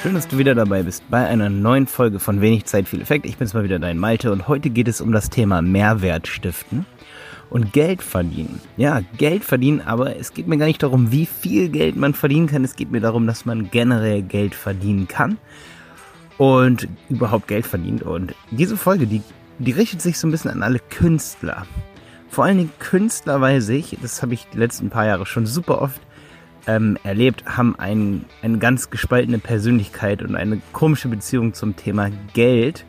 Schön, dass du wieder dabei bist bei einer neuen Folge von Wenig Zeit, viel Effekt. Ich bin's mal wieder dein Malte und heute geht es um das Thema Mehrwert stiften und Geld verdienen. Ja, Geld verdienen, aber es geht mir gar nicht darum, wie viel Geld man verdienen kann. Es geht mir darum, dass man generell Geld verdienen kann und überhaupt Geld verdient. Und diese Folge, die, die richtet sich so ein bisschen an alle Künstler. Vor allen Dingen Künstler, weiß ich, das habe ich die letzten paar Jahre schon super oft ähm, erlebt, haben ein, eine ganz gespaltene Persönlichkeit und eine komische Beziehung zum Thema Geld.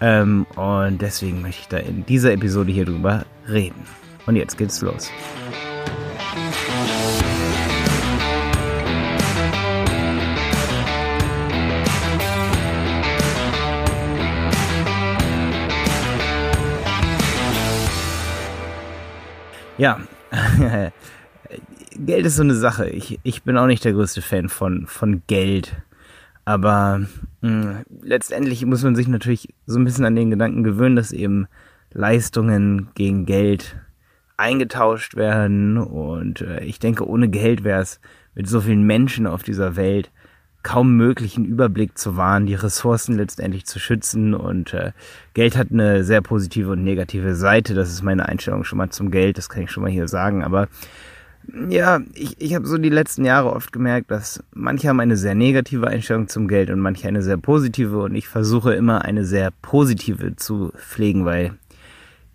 Ähm, und deswegen möchte ich da in dieser Episode hier drüber reden. Und jetzt geht's los. Ja, Geld ist so eine Sache. Ich, ich bin auch nicht der größte Fan von, von Geld. Aber mh, hm, letztendlich muss man sich natürlich so ein bisschen an den Gedanken gewöhnen, dass eben Leistungen gegen Geld eingetauscht werden. Und äh, ich denke, ohne Geld wäre es mit so vielen Menschen auf dieser Welt kaum möglich, einen Überblick zu wahren, die Ressourcen letztendlich zu schützen. Und äh, Geld hat eine sehr positive und negative Seite. Das ist meine Einstellung schon mal zum Geld, das kann ich schon mal hier sagen. Aber ja, ich, ich habe so die letzten Jahre oft gemerkt, dass manche haben eine sehr negative Einstellung zum Geld und manche eine sehr positive und ich versuche immer eine sehr positive zu pflegen, weil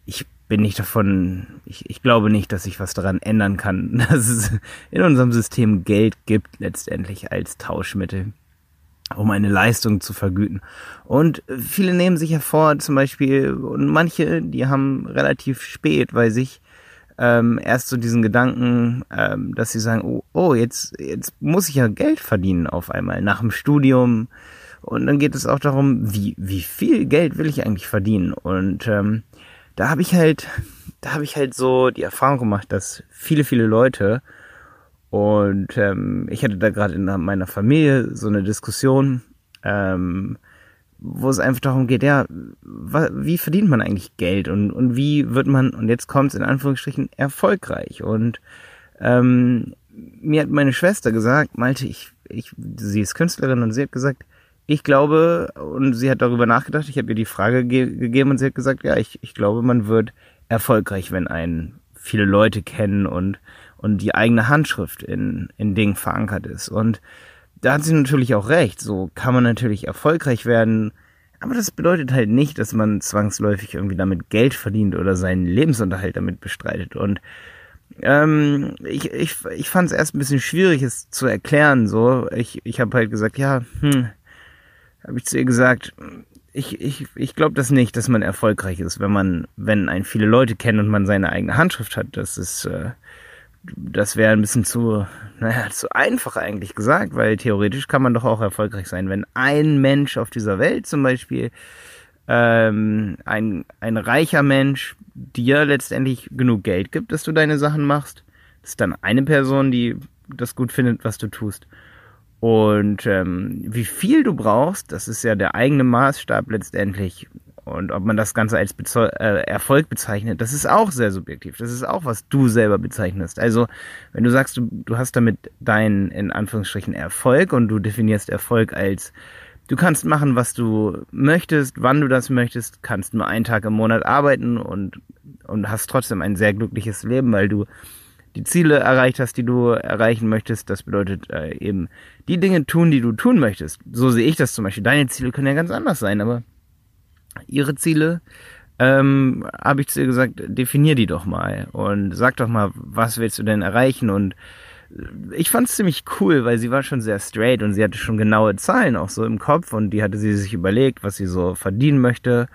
ich bin nicht davon, ich, ich glaube nicht, dass ich was daran ändern kann, dass es in unserem System Geld gibt, letztendlich als Tauschmittel, um eine Leistung zu vergüten. Und viele nehmen sich hervor, zum Beispiel, und manche, die haben relativ spät, weil sich ähm, erst so diesen Gedanken, ähm, dass sie sagen, oh, oh, jetzt, jetzt muss ich ja Geld verdienen auf einmal nach dem Studium. Und dann geht es auch darum, wie, wie viel Geld will ich eigentlich verdienen? Und ähm, da habe ich halt, da habe ich halt so die Erfahrung gemacht, dass viele, viele Leute und ähm, ich hatte da gerade in meiner Familie so eine Diskussion, ähm, wo es einfach darum geht, ja, wie verdient man eigentlich Geld und, und wie wird man, und jetzt kommt es in Anführungsstrichen, erfolgreich. Und ähm, mir hat meine Schwester gesagt, Malte, ich, ich, sie ist Künstlerin und sie hat gesagt, ich glaube, und sie hat darüber nachgedacht, ich habe ihr die Frage ge gegeben und sie hat gesagt, ja, ich, ich glaube, man wird erfolgreich, wenn einen viele Leute kennen und, und die eigene Handschrift in, in Dingen verankert ist. Und da hat sie natürlich auch recht. So kann man natürlich erfolgreich werden. Aber das bedeutet halt nicht, dass man zwangsläufig irgendwie damit Geld verdient oder seinen Lebensunterhalt damit bestreitet. Und ähm, ich, ich, ich fand es erst ein bisschen schwierig, es zu erklären. So, ich, ich habe halt gesagt, ja, hm, habe ich zu ihr gesagt, ich, ich, ich glaube das nicht, dass man erfolgreich ist, wenn man, wenn ein viele Leute kennen und man seine eigene Handschrift hat. Das ist, äh, das wäre ein bisschen zu, naja, zu einfach eigentlich gesagt, weil theoretisch kann man doch auch erfolgreich sein, wenn ein Mensch auf dieser Welt zum Beispiel, ähm, ein, ein reicher Mensch dir letztendlich genug Geld gibt, dass du deine Sachen machst. Das ist dann eine Person, die das gut findet, was du tust. Und ähm, wie viel du brauchst, das ist ja der eigene Maßstab letztendlich. Und ob man das Ganze als Bezeu äh, Erfolg bezeichnet, das ist auch sehr subjektiv. Das ist auch, was du selber bezeichnest. Also, wenn du sagst, du, du hast damit deinen, in Anführungsstrichen, Erfolg und du definierst Erfolg als, du kannst machen, was du möchtest, wann du das möchtest, kannst nur einen Tag im Monat arbeiten und, und hast trotzdem ein sehr glückliches Leben, weil du die Ziele erreicht hast, die du erreichen möchtest. Das bedeutet äh, eben die Dinge tun, die du tun möchtest. So sehe ich das zum Beispiel. Deine Ziele können ja ganz anders sein, aber ihre Ziele, ähm, habe ich zu ihr gesagt, definier die doch mal und sag doch mal, was willst du denn erreichen? Und ich fand es ziemlich cool, weil sie war schon sehr straight und sie hatte schon genaue Zahlen auch so im Kopf und die hatte sie sich überlegt, was sie so verdienen möchte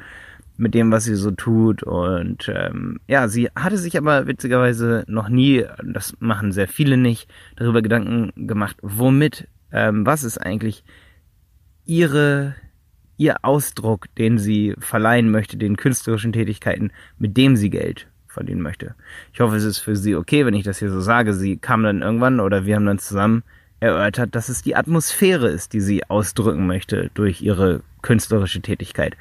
mit dem, was sie so tut. Und ähm, ja, sie hatte sich aber witzigerweise noch nie, das machen sehr viele nicht, darüber Gedanken gemacht, womit, ähm, was ist eigentlich ihre ihr Ausdruck, den sie verleihen möchte, den künstlerischen Tätigkeiten, mit dem sie Geld verdienen möchte. Ich hoffe, es ist für sie okay, wenn ich das hier so sage. Sie kam dann irgendwann oder wir haben dann zusammen erörtert, dass es die Atmosphäre ist, die sie ausdrücken möchte durch ihre künstlerische Tätigkeit.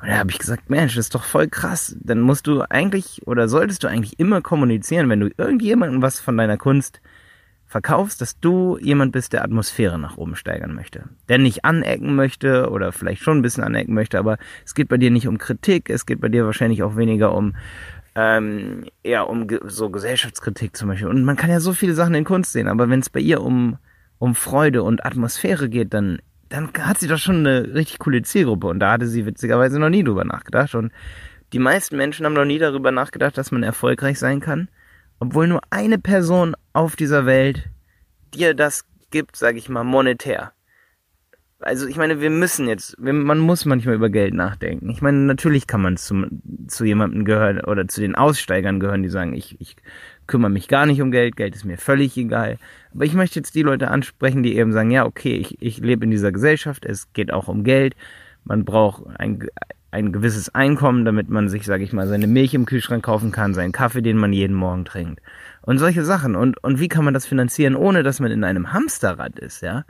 Und da habe ich gesagt, Mensch, das ist doch voll krass. Dann musst du eigentlich oder solltest du eigentlich immer kommunizieren, wenn du irgendjemandem was von deiner Kunst verkaufst, dass du jemand bist, der Atmosphäre nach oben steigern möchte. Der nicht anecken möchte oder vielleicht schon ein bisschen anecken möchte, aber es geht bei dir nicht um Kritik, es geht bei dir wahrscheinlich auch weniger um ähm, eher um so Gesellschaftskritik zum Beispiel. Und man kann ja so viele Sachen in Kunst sehen, aber wenn es bei ihr um, um Freude und Atmosphäre geht, dann, dann hat sie doch schon eine richtig coole Zielgruppe. Und da hatte sie witzigerweise noch nie drüber nachgedacht. Und die meisten Menschen haben noch nie darüber nachgedacht, dass man erfolgreich sein kann obwohl nur eine Person auf dieser Welt dir das gibt, sage ich mal, monetär. Also ich meine, wir müssen jetzt, man muss manchmal über Geld nachdenken. Ich meine, natürlich kann man zu, zu jemandem gehören oder zu den Aussteigern gehören, die sagen, ich, ich kümmere mich gar nicht um Geld, Geld ist mir völlig egal. Aber ich möchte jetzt die Leute ansprechen, die eben sagen, ja, okay, ich, ich lebe in dieser Gesellschaft, es geht auch um Geld, man braucht ein, ein gewisses Einkommen, damit man sich, sage ich mal, seine Milch im Kühlschrank kaufen kann, seinen Kaffee, den man jeden Morgen trinkt. Und solche Sachen. Und, und wie kann man das finanzieren, ohne dass man in einem Hamsterrad ist, ja?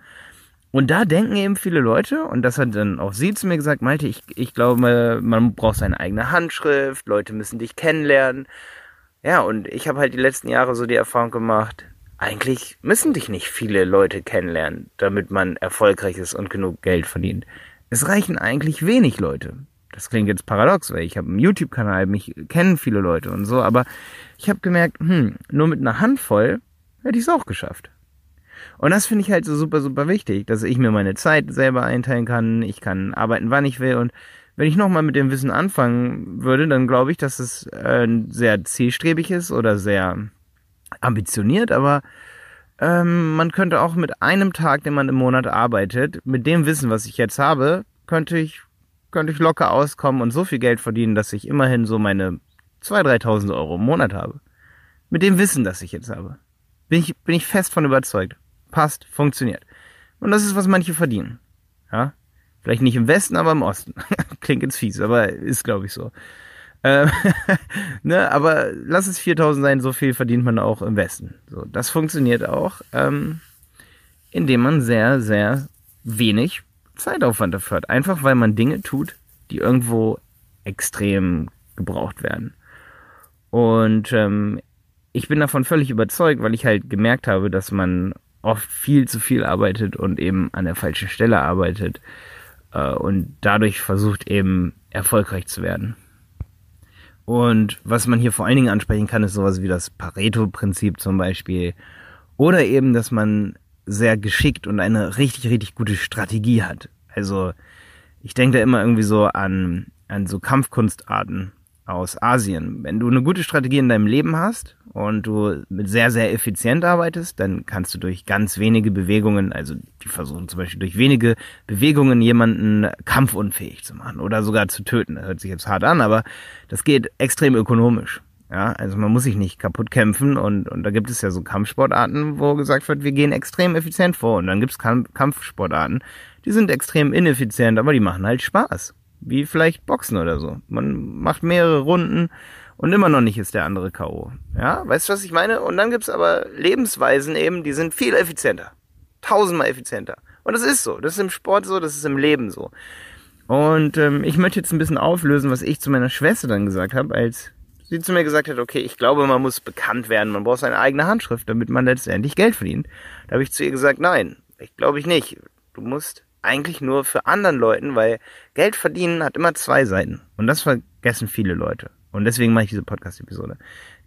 Und da denken eben viele Leute, und das hat dann auch sie zu mir gesagt, Malte, ich, ich glaube, man braucht seine eigene Handschrift, Leute müssen dich kennenlernen. Ja, und ich habe halt die letzten Jahre so die Erfahrung gemacht, eigentlich müssen dich nicht viele Leute kennenlernen, damit man erfolgreich ist und genug Geld verdient. Es reichen eigentlich wenig Leute das klingt jetzt paradox, weil ich habe einen YouTube-Kanal, mich kennen viele Leute und so, aber ich habe gemerkt, hm, nur mit einer Handvoll hätte ich es auch geschafft. Und das finde ich halt so super, super wichtig, dass ich mir meine Zeit selber einteilen kann, ich kann arbeiten, wann ich will und wenn ich nochmal mit dem Wissen anfangen würde, dann glaube ich, dass es äh, sehr zielstrebig ist oder sehr ambitioniert, aber ähm, man könnte auch mit einem Tag, den man im Monat arbeitet, mit dem Wissen, was ich jetzt habe, könnte ich könnte ich locker auskommen und so viel Geld verdienen, dass ich immerhin so meine 2.000, 3.000 Euro im Monat habe. Mit dem Wissen, das ich jetzt habe. Bin ich, bin ich fest von überzeugt. Passt, funktioniert. Und das ist, was manche verdienen. Ja? Vielleicht nicht im Westen, aber im Osten. Klingt jetzt fies, aber ist, glaube ich, so. Ähm, ne, aber lass es 4000 sein, so viel verdient man auch im Westen. So, das funktioniert auch, ähm, indem man sehr, sehr wenig Zeitaufwand dafür hat. Einfach weil man Dinge tut, die irgendwo extrem gebraucht werden. Und ähm, ich bin davon völlig überzeugt, weil ich halt gemerkt habe, dass man oft viel zu viel arbeitet und eben an der falschen Stelle arbeitet äh, und dadurch versucht eben erfolgreich zu werden. Und was man hier vor allen Dingen ansprechen kann, ist sowas wie das Pareto-Prinzip zum Beispiel. Oder eben, dass man sehr geschickt und eine richtig, richtig gute Strategie hat. Also ich denke da immer irgendwie so an, an so Kampfkunstarten aus Asien. Wenn du eine gute Strategie in deinem Leben hast und du mit sehr, sehr effizient arbeitest, dann kannst du durch ganz wenige Bewegungen, also die versuchen zum Beispiel durch wenige Bewegungen jemanden kampfunfähig zu machen oder sogar zu töten. Das hört sich jetzt hart an, aber das geht extrem ökonomisch. Ja, also man muss sich nicht kaputt kämpfen und, und da gibt es ja so Kampfsportarten, wo gesagt wird, wir gehen extrem effizient vor und dann gibt es Kampfsportarten, die sind extrem ineffizient, aber die machen halt Spaß. Wie vielleicht Boxen oder so. Man macht mehrere Runden und immer noch nicht ist der andere K.O. Ja, weißt du, was ich meine? Und dann gibt's aber Lebensweisen eben, die sind viel effizienter. Tausendmal effizienter. Und das ist so. Das ist im Sport so, das ist im Leben so. Und ähm, ich möchte jetzt ein bisschen auflösen, was ich zu meiner Schwester dann gesagt habe, als sie zu mir gesagt hat, okay, ich glaube, man muss bekannt werden, man braucht seine eigene Handschrift, damit man letztendlich Geld verdient. Da habe ich zu ihr gesagt, nein, ich glaube ich nicht. Du musst eigentlich nur für anderen Leuten, weil Geld verdienen hat immer zwei Seiten. Und das vergessen viele Leute. Und deswegen mache ich diese Podcast-Episode.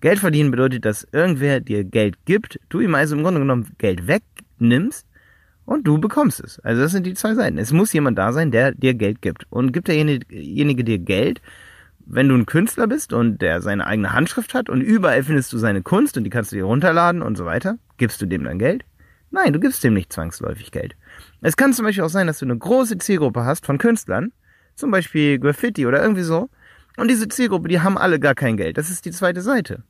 Geld verdienen bedeutet, dass irgendwer dir Geld gibt, du ihm also im Grunde genommen Geld wegnimmst und du bekommst es. Also das sind die zwei Seiten. Es muss jemand da sein, der dir Geld gibt. Und gibt derjenige dir Geld, wenn du ein Künstler bist und der seine eigene Handschrift hat und überall findest du seine Kunst und die kannst du dir runterladen und so weiter, gibst du dem dann Geld? Nein, du gibst dem nicht zwangsläufig Geld. Es kann zum Beispiel auch sein, dass du eine große Zielgruppe hast von Künstlern, zum Beispiel Graffiti oder irgendwie so, und diese Zielgruppe, die haben alle gar kein Geld. Das ist die zweite Seite.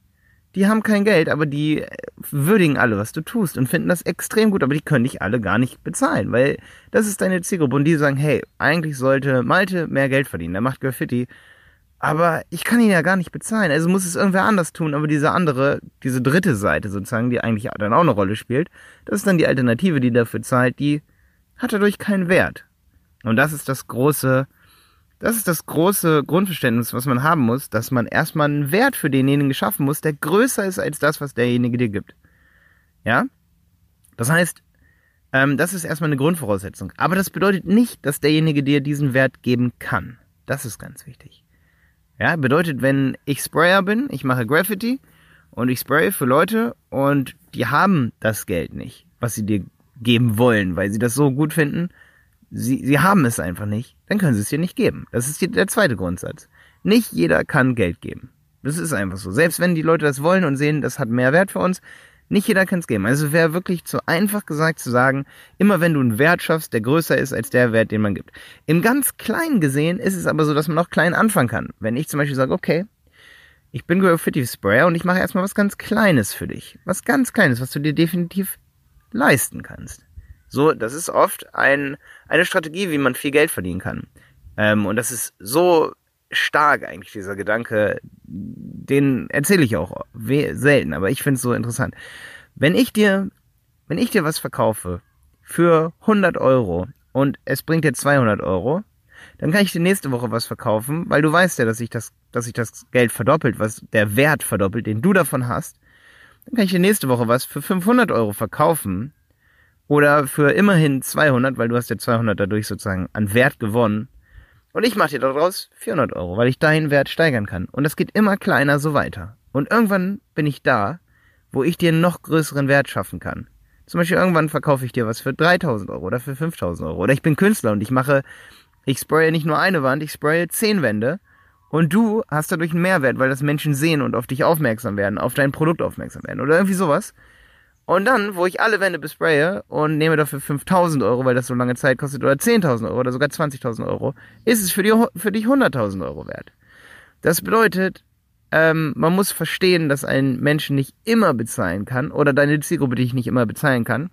Die haben kein Geld, aber die würdigen alle, was du tust und finden das extrem gut, aber die können dich alle gar nicht bezahlen, weil das ist deine Zielgruppe und die sagen, hey, eigentlich sollte Malte mehr Geld verdienen, der macht Graffiti, aber ich kann ihn ja gar nicht bezahlen, also muss es irgendwer anders tun, aber diese andere, diese dritte Seite sozusagen, die eigentlich dann auch eine Rolle spielt, das ist dann die Alternative, die dafür zahlt, die hat dadurch keinen Wert. Und das ist das große, das ist das große Grundverständnis, was man haben muss, dass man erstmal einen Wert für denjenigen geschaffen muss, der größer ist als das, was derjenige dir gibt. Ja? Das heißt, ähm, das ist erstmal eine Grundvoraussetzung. Aber das bedeutet nicht, dass derjenige dir diesen Wert geben kann. Das ist ganz wichtig. Ja, bedeutet, wenn ich Sprayer bin, ich mache Graffiti und ich spraye für Leute und die haben das Geld nicht, was sie dir geben wollen, weil sie das so gut finden, sie, sie haben es einfach nicht, dann können sie es dir nicht geben. Das ist der zweite Grundsatz. Nicht jeder kann Geld geben. Das ist einfach so. Selbst wenn die Leute das wollen und sehen, das hat mehr Wert für uns, nicht jeder kann es geben. Also wäre wirklich zu einfach gesagt zu sagen, immer wenn du einen Wert schaffst, der größer ist als der Wert, den man gibt. Im ganz Kleinen gesehen ist es aber so, dass man auch klein anfangen kann. Wenn ich zum Beispiel sage, okay, ich bin Graffiti Sprayer und ich mache erstmal was ganz Kleines für dich. Was ganz Kleines, was du dir definitiv leisten kannst. So, das ist oft ein, eine Strategie, wie man viel Geld verdienen kann. Ähm, und das ist so stark eigentlich, dieser Gedanke. Den erzähle ich auch selten, aber ich finde es so interessant. Wenn ich dir, wenn ich dir was verkaufe für 100 Euro und es bringt dir 200 Euro, dann kann ich dir nächste Woche was verkaufen, weil du weißt ja, dass sich das, dass sich das Geld verdoppelt, was der Wert verdoppelt, den du davon hast. Dann kann ich dir nächste Woche was für 500 Euro verkaufen oder für immerhin 200, weil du hast ja 200 dadurch sozusagen an Wert gewonnen. Und ich mache dir daraus 400 Euro, weil ich deinen Wert steigern kann. Und das geht immer kleiner so weiter. Und irgendwann bin ich da, wo ich dir noch größeren Wert schaffen kann. Zum Beispiel irgendwann verkaufe ich dir was für 3000 Euro oder für 5000 Euro. Oder ich bin Künstler und ich mache, ich spraye nicht nur eine Wand, ich spraye zehn Wände. Und du hast dadurch einen Mehrwert, weil das Menschen sehen und auf dich aufmerksam werden, auf dein Produkt aufmerksam werden oder irgendwie sowas. Und dann, wo ich alle Wände bespraye und nehme dafür 5000 Euro, weil das so lange Zeit kostet, oder 10.000 Euro oder sogar 20.000 Euro, ist es für, die, für dich 100.000 Euro wert. Das bedeutet, ähm, man muss verstehen, dass ein Mensch nicht immer bezahlen kann oder deine Zielgruppe dich nicht immer bezahlen kann.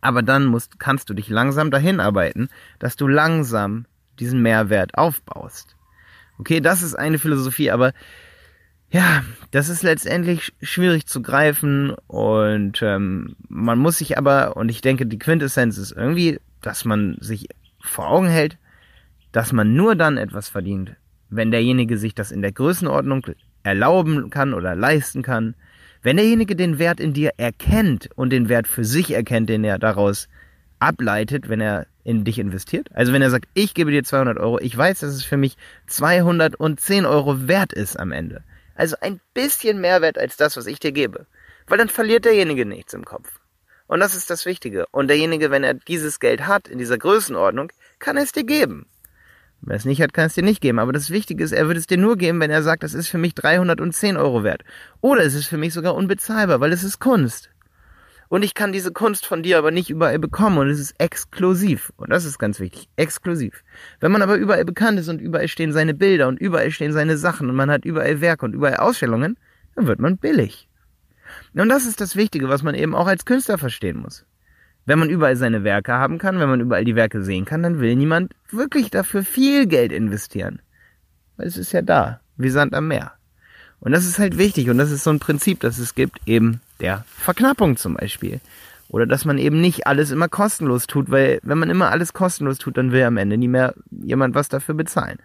Aber dann musst, kannst du dich langsam dahin arbeiten, dass du langsam diesen Mehrwert aufbaust. Okay, das ist eine Philosophie, aber ja, das ist letztendlich schwierig zu greifen und ähm, man muss sich aber, und ich denke, die Quintessenz ist irgendwie, dass man sich vor Augen hält, dass man nur dann etwas verdient, wenn derjenige sich das in der Größenordnung erlauben kann oder leisten kann, wenn derjenige den Wert in dir erkennt und den Wert für sich erkennt, den er daraus ableitet, wenn er in dich investiert. Also wenn er sagt, ich gebe dir 200 Euro, ich weiß, dass es für mich 210 Euro wert ist am Ende also ein bisschen mehr wert als das, was ich dir gebe. Weil dann verliert derjenige nichts im Kopf. Und das ist das Wichtige. Und derjenige, wenn er dieses Geld hat, in dieser Größenordnung, kann es dir geben. Wenn er es nicht hat, kann es dir nicht geben. Aber das Wichtige ist, er würde es dir nur geben, wenn er sagt, das ist für mich 310 Euro wert. Oder es ist für mich sogar unbezahlbar, weil es ist Kunst. Und ich kann diese Kunst von dir aber nicht überall bekommen und es ist exklusiv. Und das ist ganz wichtig. Exklusiv. Wenn man aber überall bekannt ist und überall stehen seine Bilder und überall stehen seine Sachen und man hat überall Werke und überall Ausstellungen, dann wird man billig. Und das ist das Wichtige, was man eben auch als Künstler verstehen muss. Wenn man überall seine Werke haben kann, wenn man überall die Werke sehen kann, dann will niemand wirklich dafür viel Geld investieren. Weil es ist ja da, wie Sand am Meer. Und das ist halt wichtig und das ist so ein Prinzip, das es gibt, eben der Verknappung zum Beispiel. Oder dass man eben nicht alles immer kostenlos tut, weil wenn man immer alles kostenlos tut, dann will am Ende nie mehr jemand was dafür bezahlen.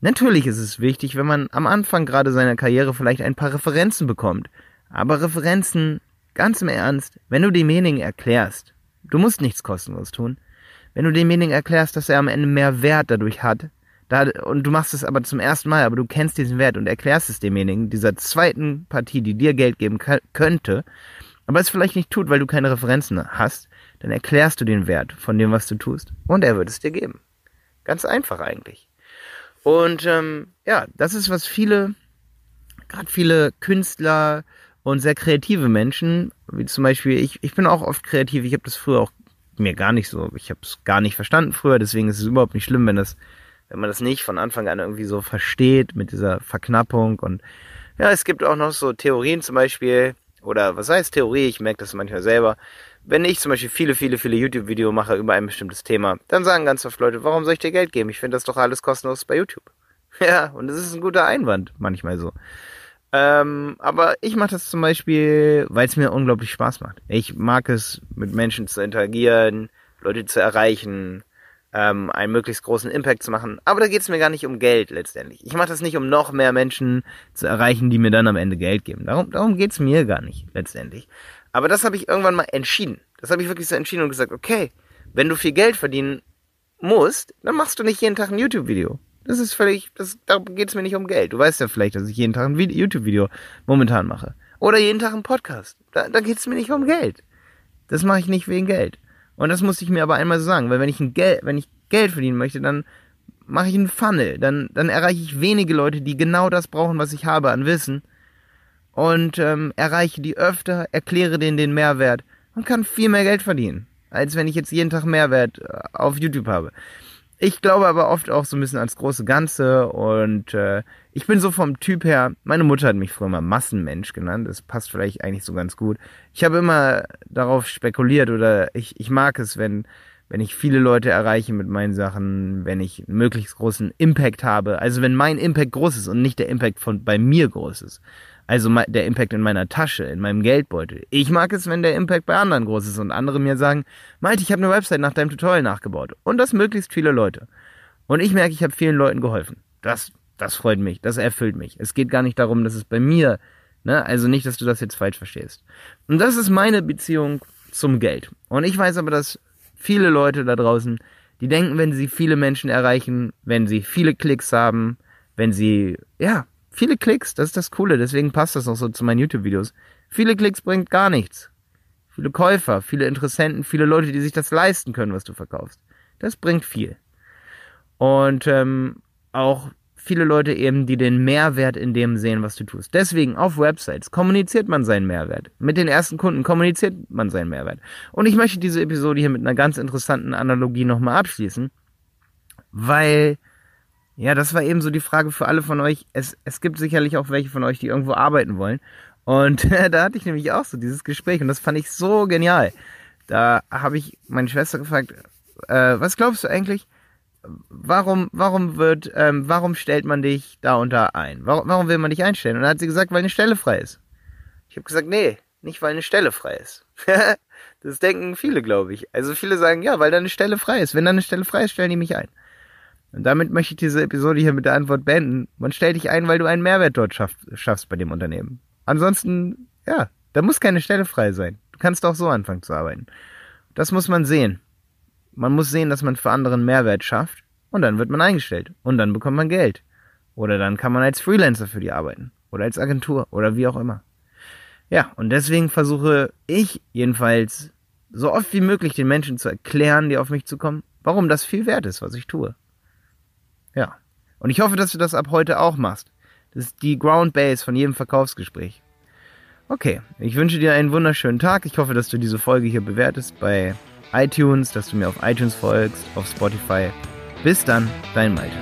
Natürlich ist es wichtig, wenn man am Anfang gerade seiner Karriere vielleicht ein paar Referenzen bekommt. Aber Referenzen, ganz im Ernst, wenn du demjenigen erklärst, du musst nichts kostenlos tun, wenn du demjenigen erklärst, dass er am Ende mehr Wert dadurch hat, da, und du machst es aber zum ersten Mal, aber du kennst diesen Wert und erklärst es demjenigen, dieser zweiten Partie, die dir Geld geben könnte, aber es vielleicht nicht tut, weil du keine Referenzen hast, dann erklärst du den Wert von dem, was du tust und er wird es dir geben. Ganz einfach eigentlich. Und ähm, ja, das ist, was viele, gerade viele Künstler und sehr kreative Menschen, wie zum Beispiel ich, ich bin auch oft kreativ, ich habe das früher auch mir gar nicht so, ich habe es gar nicht verstanden früher, deswegen ist es überhaupt nicht schlimm, wenn das wenn man das nicht von Anfang an irgendwie so versteht mit dieser Verknappung und ja, es gibt auch noch so Theorien zum Beispiel, oder was heißt Theorie, ich merke das manchmal selber, wenn ich zum Beispiel viele, viele, viele YouTube-Videos mache über ein bestimmtes Thema, dann sagen ganz oft Leute, warum soll ich dir Geld geben? Ich finde das doch alles kostenlos bei YouTube. Ja, und das ist ein guter Einwand, manchmal so. Ähm, aber ich mache das zum Beispiel, weil es mir unglaublich Spaß macht. Ich mag es, mit Menschen zu interagieren, Leute zu erreichen, ähm, einen möglichst großen Impact zu machen. Aber da geht es mir gar nicht um Geld letztendlich. Ich mache das nicht, um noch mehr Menschen zu erreichen, die mir dann am Ende Geld geben. Darum, darum geht es mir gar nicht letztendlich. Aber das habe ich irgendwann mal entschieden. Das habe ich wirklich so entschieden und gesagt, okay, wenn du viel Geld verdienen musst, dann machst du nicht jeden Tag ein YouTube-Video. Das ist völlig, das, da geht es mir nicht um Geld. Du weißt ja vielleicht, dass ich jeden Tag ein YouTube-Video momentan mache. Oder jeden Tag einen Podcast. Da, da geht es mir nicht um Geld. Das mache ich nicht wegen Geld. Und das musste ich mir aber einmal so sagen, weil wenn ich ein Geld, wenn ich Geld verdienen möchte, dann mache ich einen Funnel. Dann, dann erreiche ich wenige Leute, die genau das brauchen, was ich habe an Wissen. Und ähm, erreiche die öfter, erkläre denen den Mehrwert und kann viel mehr Geld verdienen, als wenn ich jetzt jeden Tag Mehrwert äh, auf YouTube habe. Ich glaube aber oft auch so ein bisschen ans große Ganze und äh, ich bin so vom Typ her, meine Mutter hat mich früher mal Massenmensch genannt, das passt vielleicht eigentlich so ganz gut. Ich habe immer darauf spekuliert oder ich, ich mag es, wenn, wenn ich viele Leute erreiche mit meinen Sachen, wenn ich einen möglichst großen Impact habe, also wenn mein Impact groß ist und nicht der Impact von bei mir groß ist. Also der Impact in meiner Tasche, in meinem Geldbeutel. Ich mag es, wenn der Impact bei anderen groß ist und andere mir sagen, Malte, ich habe eine Website nach deinem Tutorial nachgebaut. Und das möglichst viele Leute. Und ich merke, ich habe vielen Leuten geholfen. Das, das freut mich, das erfüllt mich. Es geht gar nicht darum, dass es bei mir, ne, also nicht, dass du das jetzt falsch verstehst. Und das ist meine Beziehung zum Geld. Und ich weiß aber, dass viele Leute da draußen, die denken, wenn sie viele Menschen erreichen, wenn sie viele Klicks haben, wenn sie, ja, Viele Klicks, das ist das Coole, deswegen passt das auch so zu meinen YouTube-Videos. Viele Klicks bringt gar nichts. Viele Käufer, viele Interessenten, viele Leute, die sich das leisten können, was du verkaufst. Das bringt viel. Und ähm, auch viele Leute eben, die den Mehrwert in dem sehen, was du tust. Deswegen auf Websites kommuniziert man seinen Mehrwert. Mit den ersten Kunden kommuniziert man seinen Mehrwert. Und ich möchte diese Episode hier mit einer ganz interessanten Analogie nochmal abschließen, weil ja, das war eben so die Frage für alle von euch. Es, es gibt sicherlich auch welche von euch, die irgendwo arbeiten wollen. Und da hatte ich nämlich auch so dieses Gespräch und das fand ich so genial. Da habe ich meine Schwester gefragt, äh, was glaubst du eigentlich? Warum, warum wird, ähm, warum stellt man dich da unter ein? Warum, warum will man dich einstellen? Und dann hat sie gesagt, weil eine Stelle frei ist. Ich habe gesagt, nee, nicht weil eine Stelle frei ist. das denken viele, glaube ich. Also viele sagen, ja, weil da eine Stelle frei ist. Wenn da eine Stelle frei ist, stellen die mich ein. Und damit möchte ich diese Episode hier mit der Antwort beenden. Man stellt dich ein, weil du einen Mehrwert dort schaff, schaffst bei dem Unternehmen. Ansonsten, ja, da muss keine Stelle frei sein. Du kannst auch so anfangen zu arbeiten. Das muss man sehen. Man muss sehen, dass man für anderen Mehrwert schafft und dann wird man eingestellt und dann bekommt man Geld. Oder dann kann man als Freelancer für die arbeiten oder als Agentur oder wie auch immer. Ja, und deswegen versuche ich jedenfalls so oft wie möglich den Menschen zu erklären, die auf mich zukommen, warum das viel wert ist, was ich tue. Ja. Und ich hoffe, dass du das ab heute auch machst. Das ist die Ground Base von jedem Verkaufsgespräch. Okay, ich wünsche dir einen wunderschönen Tag. Ich hoffe, dass du diese Folge hier bewertest bei iTunes, dass du mir auf iTunes folgst, auf Spotify. Bis dann, dein Malte.